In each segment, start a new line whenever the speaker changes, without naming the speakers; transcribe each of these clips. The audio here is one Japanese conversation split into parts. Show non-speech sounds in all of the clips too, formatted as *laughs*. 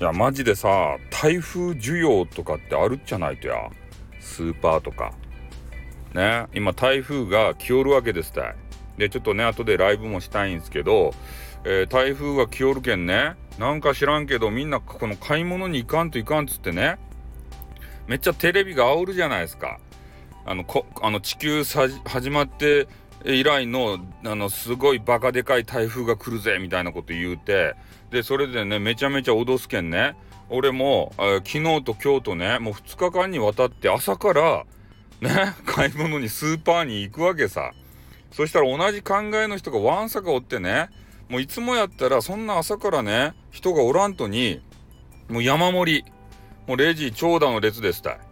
いやマジでさ台風需要とかってあるっちゃないとや。スーパーとか。ね今台風が来よるわけですたいでちょっとね後でライブもしたいんですけど、えー、台風が来よるけんねなんか知らんけどみんなこの買い物に行かんといかんっつってねめっちゃテレビが煽るじゃないですか。あのこあの地球始まって以来のあのすごいバカでかい台風が来るぜみたいなこと言うてでそれでねめちゃめちゃ脅すけんね。俺も、えー、昨日と今日とねもう2日間にわたって朝からね *laughs* 買い物にスーパーに行くわけさ。そしたら同じ考えの人がわんさかおってねもういつもやったらそんな朝からね人がおらんとにもう山盛りもうレジ長蛇の列ですた。い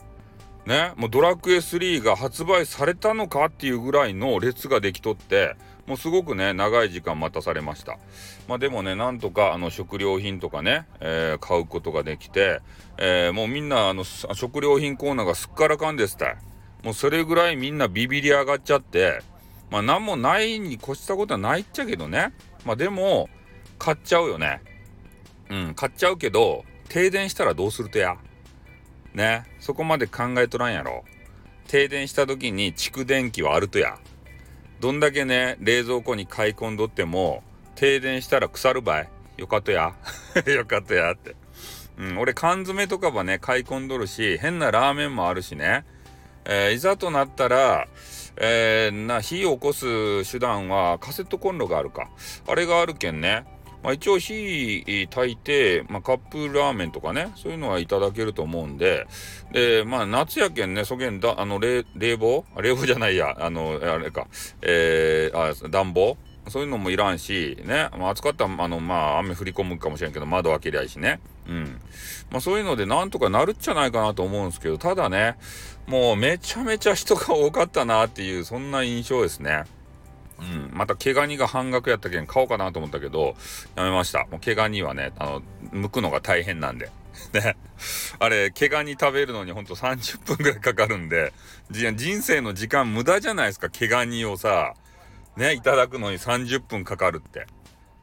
ね、もうドラクエ3が発売されたのかっていうぐらいの列ができとって、もうすごくね、長い時間待たされました。まあでもね、なんとかあの食料品とかね、えー、買うことができて、えー、もうみんなあの食料品コーナーがすっからかんですたい。もうそれぐらいみんなビビり上がっちゃって、まあ何もないに越したことはないっちゃけどね。まあでも、買っちゃうよね。うん、買っちゃうけど、停電したらどうするとや？ね。そこまで考えとらんやろ。停電した時に蓄電器はあるとや。どんだけね冷蔵庫に買い込んどっても停電したら腐るばい。よかとや。*laughs* よかとやって。うん俺缶詰とかはね買い込んどるし変なラーメンもあるしね。えー、いざとなったらえー、な火を起こす手段はカセットコンロがあるか。あれがあるけんね。まあ、一応火炊いて、まあ、カップラーメンとかね、そういうのはいただけると思うんで、で、まあ、夏やけんね、そげんだ、あの、冷、冷房冷房じゃないや、あの、あれか、えー、あ、暖房そういうのもいらんし、ね、まあ、暑かったら、あの、まあ、雨降り込むかもしれんけど、窓開けりゃいいしね。うん。まあ、そういうので、なんとかなるっちゃないかなと思うんですけど、ただね、もうめちゃめちゃ人が多かったなっていう、そんな印象ですね。うん、また毛ガニが半額やったけん買おうかなと思ったけど、やめました。もう毛ガニはね、あの、剥くのが大変なんで。*laughs* ね。あれ、毛ガニ食べるのにほんと30分ぐらいかかるんで、人生の時間無駄じゃないですか、毛ガニをさ、ね、いただくのに30分かかるって。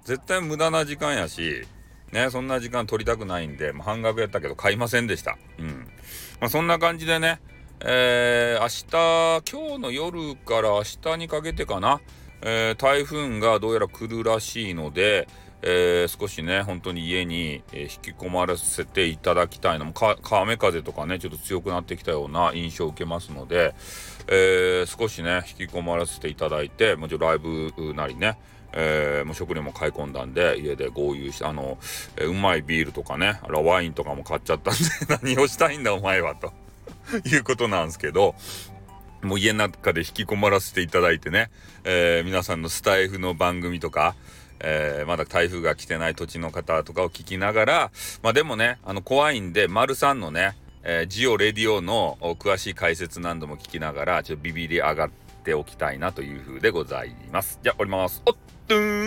絶対無駄な時間やし、ね、そんな時間取りたくないんで、まあ、半額やったけど買いませんでした。うん。まあ、そんな感じでね、えー、明日、今日の夜から明日にかけてかな、えー、台風がどうやら来るらしいので、えー、少しね、本当に家に、え引き込まれせていただきたいのも、か、雨風とかね、ちょっと強くなってきたような印象を受けますので、えー、少しね、引き込ませていただいて、もちろんライブなりね、えー、もう食料も買い込んだんで、家で合流して、あの、えー、うまいビールとかね、あらワインとかも買っちゃったんで *laughs* 何をしたいんだお前は、ということなんですけど、もう家の中で引きこもらせていただいてね、えー、皆さんのスタイフの番組とか、えー、まだ台風が来てない土地の方とかを聞きながら、まあでもね、あの怖いんで、丸さんのね、えー、ジオレディオの詳しい解説何度も聞きながら、ちょっとビビり上がっておきたいなという風でございます。じゃあ、降ります。おっとーん